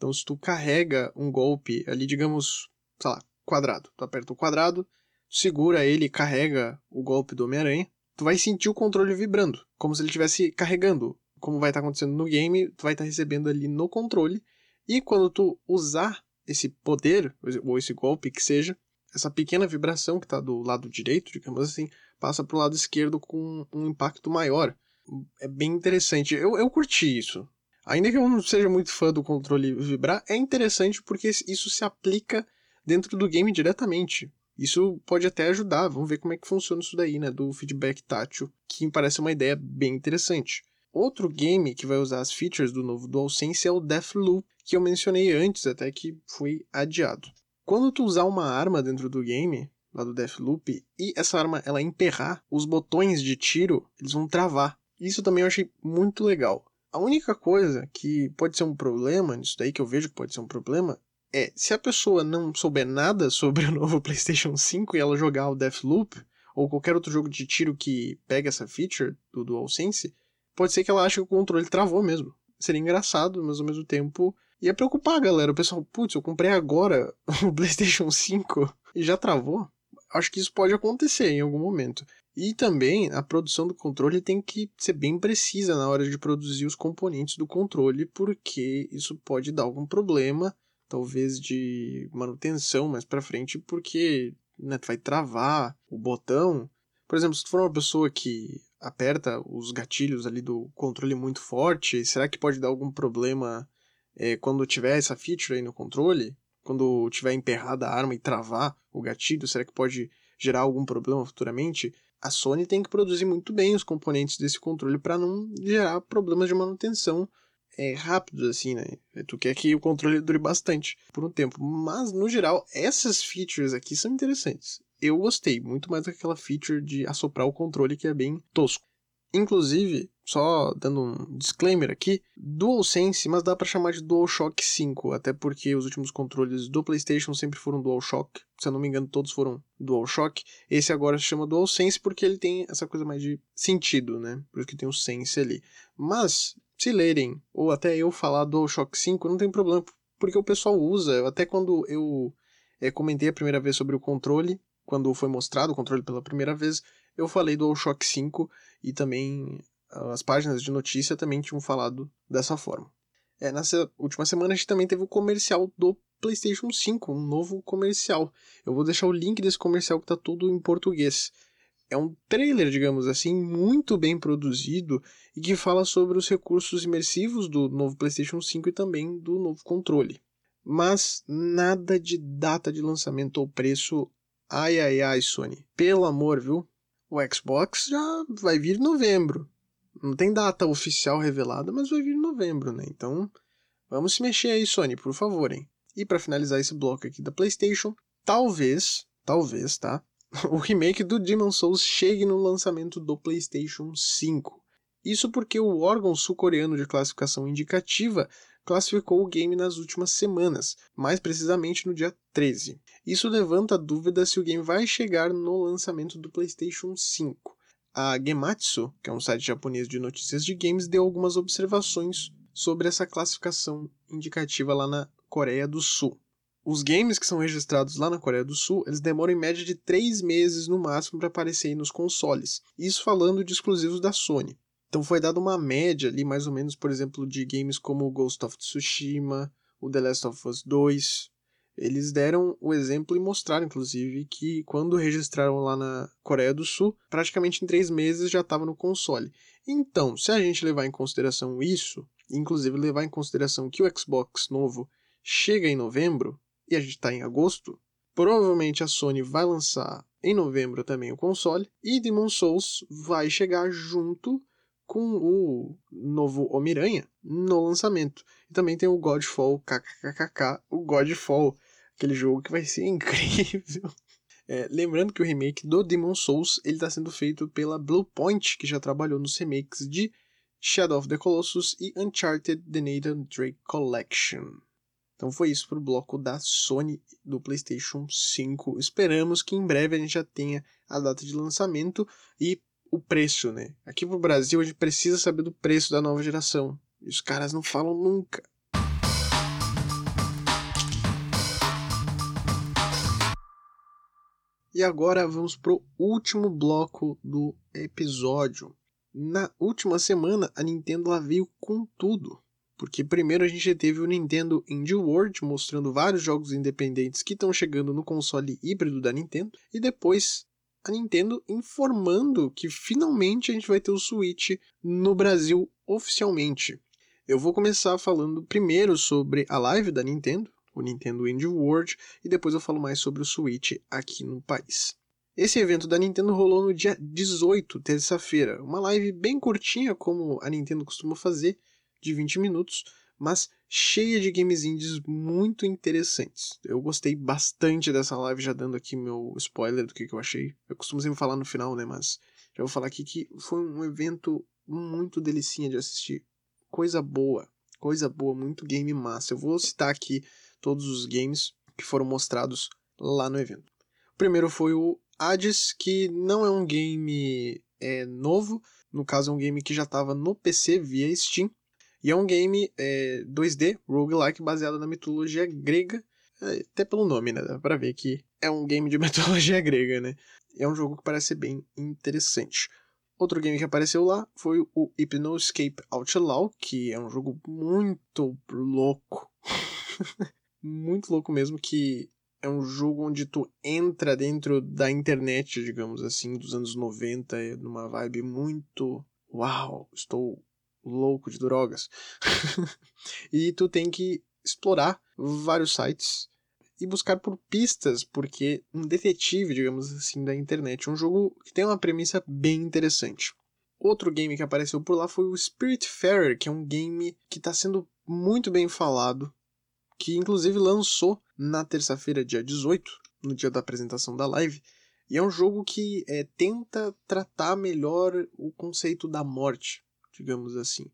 Então se tu carrega um golpe ali, digamos, sei lá, quadrado, tu aperta o quadrado, segura ele e carrega o golpe do Homem-Aranha, tu vai sentir o controle vibrando, como se ele estivesse carregando. Como vai estar tá acontecendo no game, tu vai estar tá recebendo ali no controle. E quando tu usar esse poder, ou esse golpe que seja, essa pequena vibração que está do lado direito, digamos assim, passa para o lado esquerdo com um impacto maior. É bem interessante. Eu, eu curti isso. Ainda que eu não seja muito fã do controle vibrar, é interessante porque isso se aplica dentro do game diretamente. Isso pode até ajudar. Vamos ver como é que funciona isso daí, né? Do feedback tátil, que me parece uma ideia bem interessante. Outro game que vai usar as features do novo DualSense é o Deathloop, que eu mencionei antes, até que foi adiado. Quando tu usar uma arma dentro do game, lá do Deathloop, e essa arma ela emperrar, os botões de tiro, eles vão travar. Isso também eu achei muito legal. A única coisa que pode ser um problema nisso daí, que eu vejo que pode ser um problema, é se a pessoa não souber nada [laughs] sobre o novo PlayStation 5 e ela jogar o Deathloop, ou qualquer outro jogo de tiro que pega essa feature do DualSense, pode ser que ela ache que o controle travou mesmo. Seria engraçado, mas ao mesmo tempo ia preocupar a galera. O pessoal, putz, eu comprei agora [laughs] o PlayStation 5 e já travou. Acho que isso pode acontecer em algum momento. E também a produção do controle tem que ser bem precisa na hora de produzir os componentes do controle, porque isso pode dar algum problema, talvez de manutenção mais para frente, porque né, vai travar o botão. Por exemplo, se tu for uma pessoa que aperta os gatilhos ali do controle muito forte, será que pode dar algum problema é, quando tiver essa feature aí no controle? Quando tiver emperrada a arma e travar o gatilho, será que pode gerar algum problema futuramente, a Sony tem que produzir muito bem os componentes desse controle para não gerar problemas de manutenção é, rápidos, assim, né? Tu quer que o controle dure bastante por um tempo. Mas, no geral, essas features aqui são interessantes. Eu gostei, muito mais do que aquela feature de assoprar o controle que é bem tosco. Inclusive, só dando um disclaimer aqui, DualSense, mas dá para chamar de DualShock 5, até porque os últimos controles do PlayStation sempre foram DualShock, se eu não me engano todos foram DualShock. Esse agora se chama DualSense porque ele tem essa coisa mais de sentido, né? Por isso que tem o Sense ali. Mas, se lerem, ou até eu falar DualShock 5, não tem problema, porque o pessoal usa, até quando eu é, comentei a primeira vez sobre o controle, quando foi mostrado o controle pela primeira vez, eu falei DualShock 5 e também as páginas de notícia também tinham falado dessa forma. É, nessa última semana a gente também teve o comercial do PlayStation 5, um novo comercial. Eu vou deixar o link desse comercial que está tudo em português. É um trailer, digamos assim, muito bem produzido e que fala sobre os recursos imersivos do novo PlayStation 5 e também do novo controle. Mas nada de data de lançamento ou preço. Ai ai ai, Sony. Pelo amor, viu? O Xbox já vai vir em novembro. Não tem data oficial revelada, mas vai vir em novembro, né? Então, vamos se mexer aí, Sony, por favor, hein? E para finalizar esse bloco aqui da PlayStation, talvez, talvez, tá? [laughs] O remake do Demon Souls chegue no lançamento do PlayStation 5. Isso porque o órgão sul-coreano de classificação indicativa classificou o game nas últimas semanas, mais precisamente no dia 13. Isso levanta a dúvida se o game vai chegar no lançamento do PlayStation 5. A Gematsu, que é um site japonês de notícias de games, deu algumas observações sobre essa classificação indicativa lá na Coreia do Sul. Os games que são registrados lá na Coreia do Sul, eles demoram em média de 3 meses no máximo para aparecerem nos consoles. Isso falando de exclusivos da Sony. Então foi dada uma média ali, mais ou menos, por exemplo, de games como Ghost of Tsushima, o The Last of Us 2, eles deram o exemplo e mostraram, inclusive, que quando registraram lá na Coreia do Sul, praticamente em três meses já estava no console. Então, se a gente levar em consideração isso, inclusive levar em consideração que o Xbox novo chega em novembro, e a gente está em agosto, provavelmente a Sony vai lançar em novembro também o console, e Demon Souls vai chegar junto com o novo Homem-Aranha no lançamento. E também tem o Godfall, kkkk, o Godfall, aquele jogo que vai ser [laughs] incrível. É, lembrando que o remake do Demon Souls ele está sendo feito pela Bluepoint, que já trabalhou nos remakes de Shadow of the Colossus e Uncharted The Nathan Drake Collection. Então foi isso para o bloco da Sony do PlayStation 5. Esperamos que em breve a gente já tenha a data de lançamento e o preço, né? Aqui pro Brasil a gente precisa saber do preço da nova geração. E os caras não falam nunca. E agora vamos pro último bloco do episódio. Na última semana, a Nintendo ela veio com tudo. Porque primeiro a gente teve o Nintendo Indie World mostrando vários jogos independentes que estão chegando no console híbrido da Nintendo. E depois a Nintendo informando que finalmente a gente vai ter o Switch no Brasil oficialmente. Eu vou começar falando primeiro sobre a live da Nintendo, o Nintendo Indie World, e depois eu falo mais sobre o Switch aqui no país. Esse evento da Nintendo rolou no dia 18, terça-feira, uma live bem curtinha, como a Nintendo costuma fazer, de 20 minutos, mas cheia de games indies muito interessantes. Eu gostei bastante dessa live, já dando aqui meu spoiler do que, que eu achei. Eu costumo sempre falar no final, né? Mas já vou falar aqui que foi um evento muito delicinha de assistir. Coisa boa, coisa boa, muito game massa. Eu vou citar aqui todos os games que foram mostrados lá no evento. O primeiro foi o Hades, que não é um game é, novo, no caso é um game que já estava no PC via Steam, e é um game é, 2D, roguelike, baseado na mitologia grega, é, até pelo nome, né? Dá pra ver que é um game de [laughs] mitologia grega, né? É um jogo que parece bem interessante. Outro game que apareceu lá foi o Hypnoscape Outlaw, que é um jogo muito louco. [laughs] muito louco mesmo, que é um jogo onde tu entra dentro da internet, digamos assim, dos anos 90, numa vibe muito. Uau, estou louco de drogas. [laughs] e tu tem que explorar vários sites e buscar por pistas, porque um detetive, digamos assim, da internet. Um jogo que tem uma premissa bem interessante. Outro game que apareceu por lá foi o Spiritfarer, que é um game que está sendo muito bem falado, que inclusive lançou na terça-feira, dia 18, no dia da apresentação da live. E é um jogo que é, tenta tratar melhor o conceito da morte, digamos assim.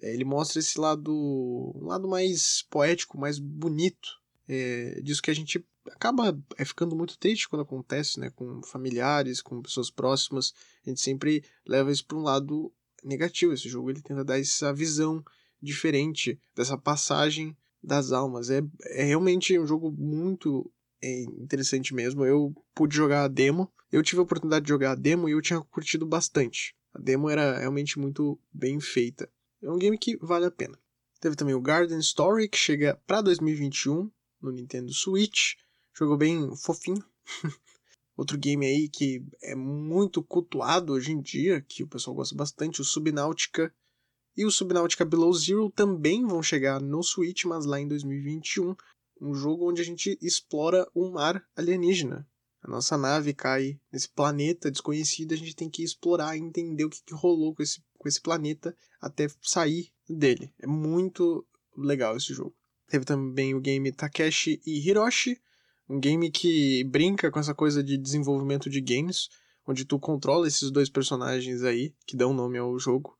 É, ele mostra esse lado, um lado mais poético, mais bonito é, disso que a gente acaba é, ficando muito triste quando acontece, né, com familiares, com pessoas próximas. A gente sempre leva isso para um lado negativo. Esse jogo ele tenta dar essa visão diferente dessa passagem das almas. É, é realmente um jogo muito é, interessante mesmo. Eu pude jogar a demo. Eu tive a oportunidade de jogar a demo e eu tinha curtido bastante. A demo era realmente muito bem feita. É um game que vale a pena. Teve também o Garden Story, que chega para 2021 no Nintendo Switch. Jogo bem fofinho. [laughs] Outro game aí que é muito cultuado hoje em dia, que o pessoal gosta bastante, o Subnautica e o Subnautica Below Zero também vão chegar no Switch, mas lá em 2021. Um jogo onde a gente explora um mar alienígena. A nossa nave cai nesse planeta desconhecido, a gente tem que explorar e entender o que, que rolou com esse, com esse planeta até sair dele. É muito legal esse jogo. Teve também o game Takeshi e Hiroshi, um game que brinca com essa coisa de desenvolvimento de games, onde tu controla esses dois personagens aí, que dão nome ao jogo.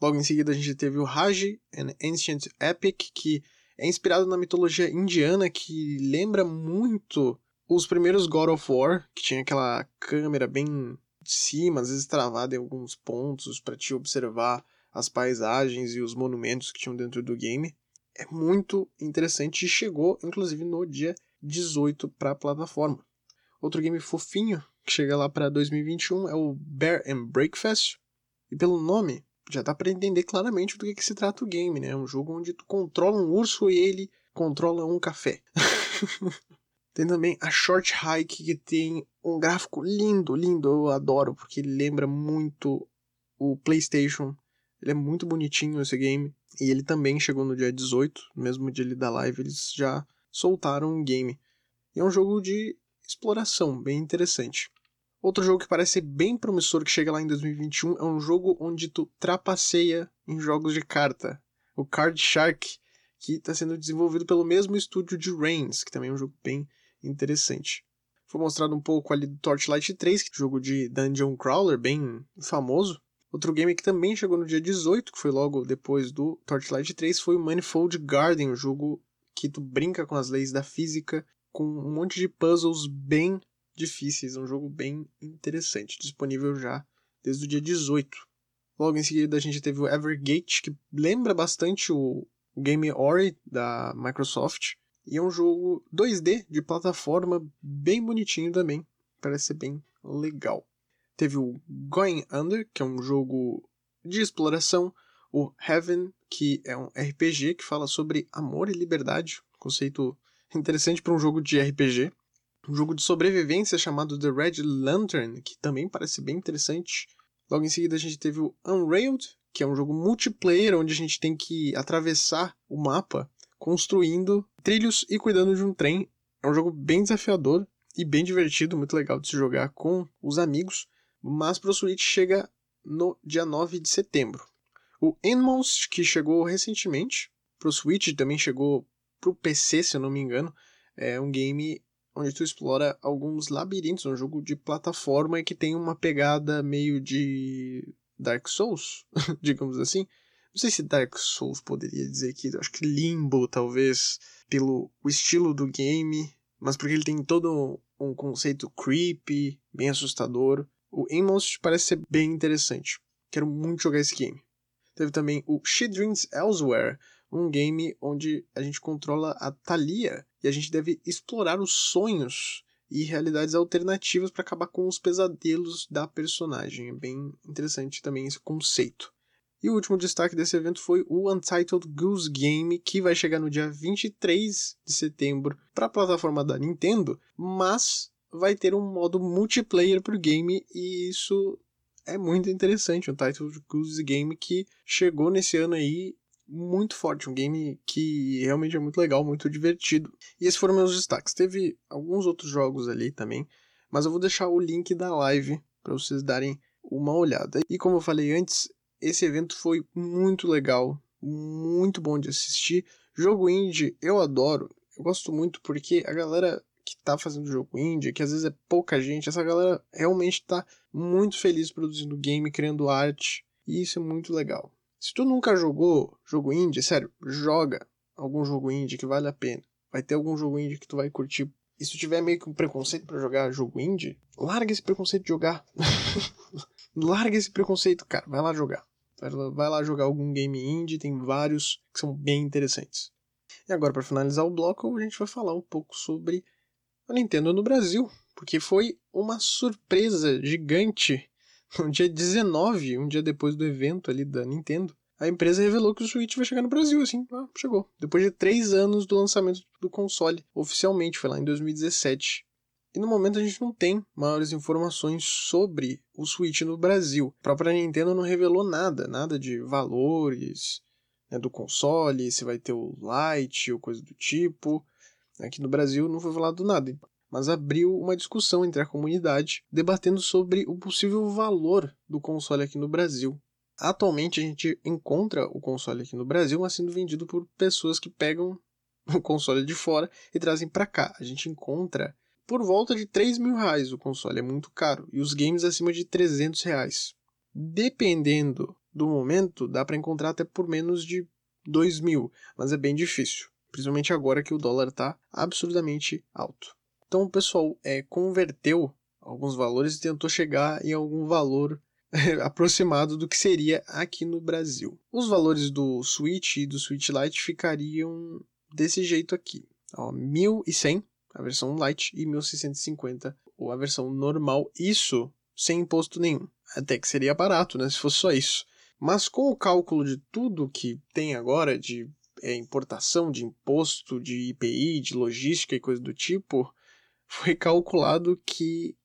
Logo em seguida a gente teve o Raji An Ancient Epic, que é inspirado na mitologia indiana, que lembra muito os primeiros God of War, que tinha aquela câmera bem de cima, às vezes travada em alguns pontos para te observar as paisagens e os monumentos que tinham dentro do game é muito interessante e chegou inclusive no dia 18 para a plataforma. Outro game fofinho que chega lá para 2021 é o Bear and Breakfast. E pelo nome já dá para entender claramente do que, que se trata o game, né? É um jogo onde tu controla um urso e ele controla um café. [laughs] tem também a Short Hike que tem um gráfico lindo, lindo, eu adoro porque ele lembra muito o PlayStation. Ele é muito bonitinho esse game. E ele também chegou no dia 18, mesmo dia da live, eles já soltaram um game. E é um jogo de exploração, bem interessante. Outro jogo que parece bem promissor que chega lá em 2021 é um jogo onde tu trapaceia em jogos de carta. O Card Shark, que está sendo desenvolvido pelo mesmo estúdio de Reigns, que também é um jogo bem interessante. Foi mostrado um pouco ali do Torchlight 3, que é um jogo de dungeon crawler bem famoso. Outro game que também chegou no dia 18, que foi logo depois do Torchlight 3, foi o Manifold Garden, um jogo que tu brinca com as leis da física, com um monte de puzzles bem difíceis, um jogo bem interessante, disponível já desde o dia 18. Logo em seguida a gente teve o Evergate, que lembra bastante o Game Ori da Microsoft, e é um jogo 2D de plataforma bem bonitinho também, parece ser bem legal. Teve o Going Under, que é um jogo de exploração, o Heaven, que é um RPG que fala sobre amor e liberdade, conceito interessante para um jogo de RPG. Um jogo de sobrevivência chamado The Red Lantern, que também parece bem interessante. Logo em seguida a gente teve o Unrailed, que é um jogo multiplayer onde a gente tem que atravessar o mapa construindo trilhos e cuidando de um trem. É um jogo bem desafiador e bem divertido, muito legal de se jogar com os amigos mas para o Switch chega no dia 9 de setembro. O Inmost, que chegou recentemente para o Switch, também chegou para o PC, se eu não me engano, é um game onde tu explora alguns labirintos, um jogo de plataforma e que tem uma pegada meio de Dark Souls, [laughs] digamos assim. Não sei se Dark Souls poderia dizer aqui, acho que Limbo talvez, pelo estilo do game, mas porque ele tem todo um conceito creepy, bem assustador. O Inmost parece ser bem interessante. Quero muito jogar esse game. Teve também o She Dreams Elsewhere, um game onde a gente controla a Thalia e a gente deve explorar os sonhos e realidades alternativas para acabar com os pesadelos da personagem. É bem interessante também esse conceito. E o último destaque desse evento foi o Untitled Goose Game, que vai chegar no dia 23 de setembro para a plataforma da Nintendo, mas vai ter um modo multiplayer pro game e isso é muito interessante. Title de Goose Game que chegou nesse ano aí muito forte, um game que realmente é muito legal, muito divertido. E esses foram meus destaques. Teve alguns outros jogos ali também, mas eu vou deixar o link da live para vocês darem uma olhada. E como eu falei antes, esse evento foi muito legal, muito bom de assistir. Jogo indie eu adoro, eu gosto muito porque a galera que tá fazendo jogo indie, que às vezes é pouca gente, essa galera realmente tá muito feliz produzindo game, criando arte, e isso é muito legal. Se tu nunca jogou jogo indie, sério, joga algum jogo indie que vale a pena. Vai ter algum jogo indie que tu vai curtir. E se tu tiver meio que um preconceito para jogar jogo indie, larga esse preconceito de jogar. [laughs] larga esse preconceito, cara, vai lá jogar. Vai lá jogar algum game indie, tem vários que são bem interessantes. E agora, para finalizar o bloco, a gente vai falar um pouco sobre a Nintendo no Brasil, porque foi uma surpresa gigante. No [laughs] dia 19, um dia depois do evento ali da Nintendo, a empresa revelou que o Switch vai chegar no Brasil, assim, chegou. Depois de três anos do lançamento do console, oficialmente, foi lá em 2017. E no momento a gente não tem maiores informações sobre o Switch no Brasil. A própria Nintendo não revelou nada, nada de valores né, do console, se vai ter o Lite ou coisa do tipo. Aqui no Brasil não foi falado nada, mas abriu uma discussão entre a comunidade debatendo sobre o possível valor do console aqui no Brasil. Atualmente a gente encontra o console aqui no Brasil, mas sendo vendido por pessoas que pegam [laughs] o console de fora e trazem para cá. A gente encontra por volta de 3 mil reais o console, é muito caro, e os games acima de 300 reais. Dependendo do momento, dá para encontrar até por menos de 2 mil, mas é bem difícil, principalmente agora que o dólar está absurdamente alto. Então o pessoal é, converteu alguns valores e tentou chegar em algum valor [laughs] aproximado do que seria aqui no Brasil. Os valores do Switch e do Switch Lite ficariam desse jeito aqui: ó, 1.100 a versão Lite, e 1650 ou a versão normal, isso sem imposto nenhum. Até que seria barato, né, se fosse só isso. Mas com o cálculo de tudo que tem agora de é, importação, de imposto, de IPI, de logística e coisa do tipo, [laughs] foi calculado que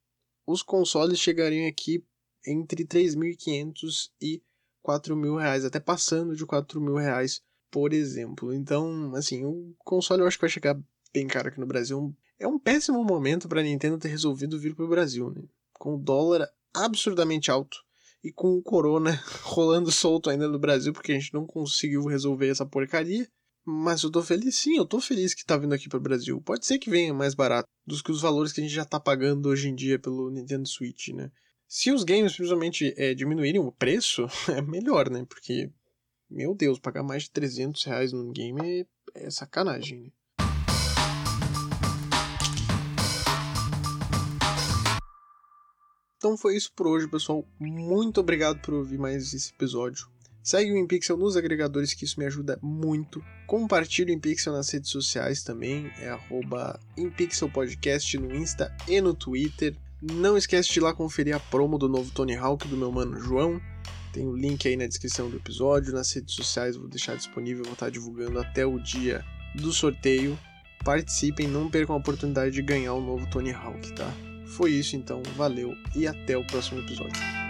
os consoles chegariam aqui entre 3.500 e 4 mil reais, até passando de 4 mil reais, por exemplo. Então, assim, o console eu acho que vai chegar bem caro aqui no Brasil. É um péssimo momento para a Nintendo ter resolvido vir para o Brasil, né? Com o dólar absurdamente alto e com o corona [laughs] rolando solto ainda no Brasil, porque a gente não conseguiu resolver essa porcaria. Mas eu tô feliz, sim, eu tô feliz que tá vindo aqui para o Brasil. Pode ser que venha mais barato dos que os valores que a gente já tá pagando hoje em dia pelo Nintendo Switch, né? Se os games simplesmente é, diminuírem o preço, [laughs] é melhor, né? Porque, meu Deus, pagar mais de 300 reais num game é, é sacanagem, né? Então foi isso por hoje, pessoal. Muito obrigado por ouvir mais esse episódio. Segue o InPixel nos agregadores, que isso me ajuda muito. Compartilhe o InPixel nas redes sociais também, é arroba InPixelPodcast no Insta e no Twitter. Não esquece de ir lá conferir a promo do novo Tony Hawk do meu mano João. Tem o link aí na descrição do episódio, nas redes sociais vou deixar disponível, vou estar divulgando até o dia do sorteio. Participem, não percam a oportunidade de ganhar o novo Tony Hawk, tá? Foi isso então, valeu e até o próximo episódio.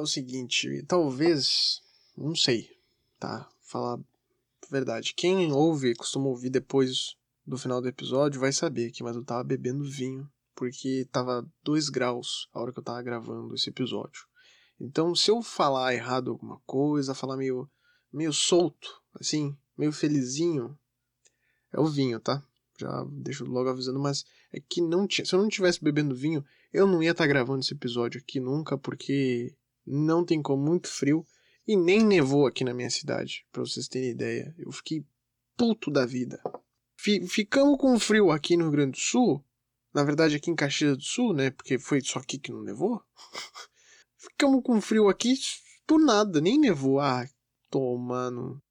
É o seguinte, talvez, não sei, tá? Falar a verdade. Quem ouve, costuma ouvir depois do final do episódio, vai saber que mas eu tava bebendo vinho porque tava 2 graus a hora que eu tava gravando esse episódio. Então, se eu falar errado alguma coisa, falar meio meio solto, assim, meio felizinho, é o vinho, tá? Já deixo logo avisando, mas é que não tinha. Se eu não tivesse bebendo vinho, eu não ia estar tá gravando esse episódio aqui nunca, porque não tem como, muito frio. E nem nevou aqui na minha cidade, pra vocês terem ideia. Eu fiquei puto da vida. F ficamos com frio aqui no Rio Grande do Sul. Na verdade, aqui em Caxias do Sul, né? Porque foi só aqui que não nevou. [laughs] ficamos com frio aqui por nada, nem nevou. Ah, tomando.